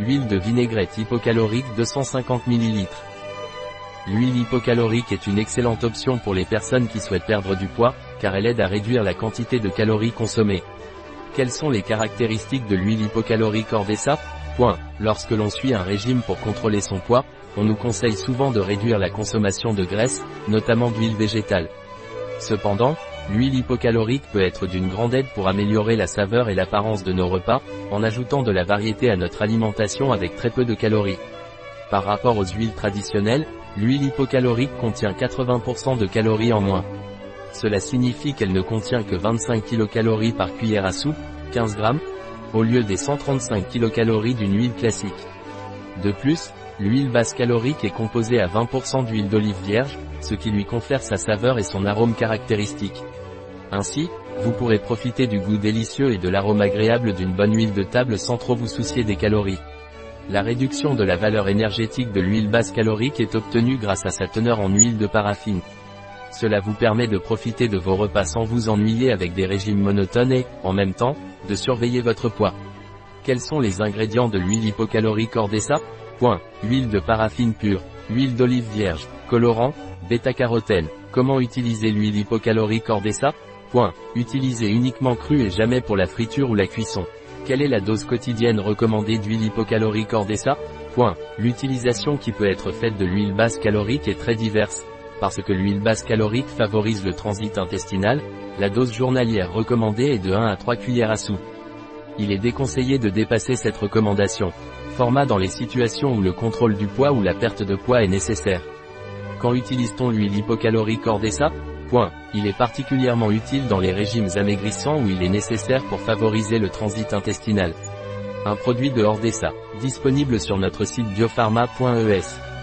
Huile de vinaigrette hypocalorique 250 ml. L'huile hypocalorique est une excellente option pour les personnes qui souhaitent perdre du poids, car elle aide à réduire la quantité de calories consommées. Quelles sont les caractéristiques de l'huile hypocalorique Ordessa Point. Lorsque l'on suit un régime pour contrôler son poids, on nous conseille souvent de réduire la consommation de graisse, notamment d'huile végétale. Cependant, l'huile hypocalorique peut être d'une grande aide pour améliorer la saveur et l'apparence de nos repas, en ajoutant de la variété à notre alimentation avec très peu de calories. Par rapport aux huiles traditionnelles, l'huile hypocalorique contient 80% de calories en moins. Cela signifie qu'elle ne contient que 25 kcal par cuillère à soupe, 15 grammes, au lieu des 135 kcal d'une huile classique. De plus, l'huile basse calorique est composée à 20% d'huile d'olive vierge, ce qui lui confère sa saveur et son arôme caractéristique. Ainsi, vous pourrez profiter du goût délicieux et de l'arôme agréable d'une bonne huile de table sans trop vous soucier des calories. La réduction de la valeur énergétique de l'huile basse calorique est obtenue grâce à sa teneur en huile de paraffine. Cela vous permet de profiter de vos repas sans vous ennuyer avec des régimes monotones et, en même temps, de surveiller votre poids. Quels sont les ingrédients de l'huile hypocalorique Ordessa Point. Huile de paraffine pure, huile d'olive vierge, colorant, bêta-carotène. Comment utiliser l'huile hypocalorique Ordessa Point. Utiliser uniquement crue et jamais pour la friture ou la cuisson. Quelle est la dose quotidienne recommandée d'huile hypocalorique Ordessa Point. L'utilisation qui peut être faite de l'huile basse calorique est très diverse. Parce que l'huile basse calorique favorise le transit intestinal, la dose journalière recommandée est de 1 à 3 cuillères à soupe. Il est déconseillé de dépasser cette recommandation. Format dans les situations où le contrôle du poids ou la perte de poids est nécessaire. Quand utilise-t-on l'huile hypocalorique Ordessa Il est particulièrement utile dans les régimes amaigrissants où il est nécessaire pour favoriser le transit intestinal. Un produit de Ordessa, disponible sur notre site biopharma.es.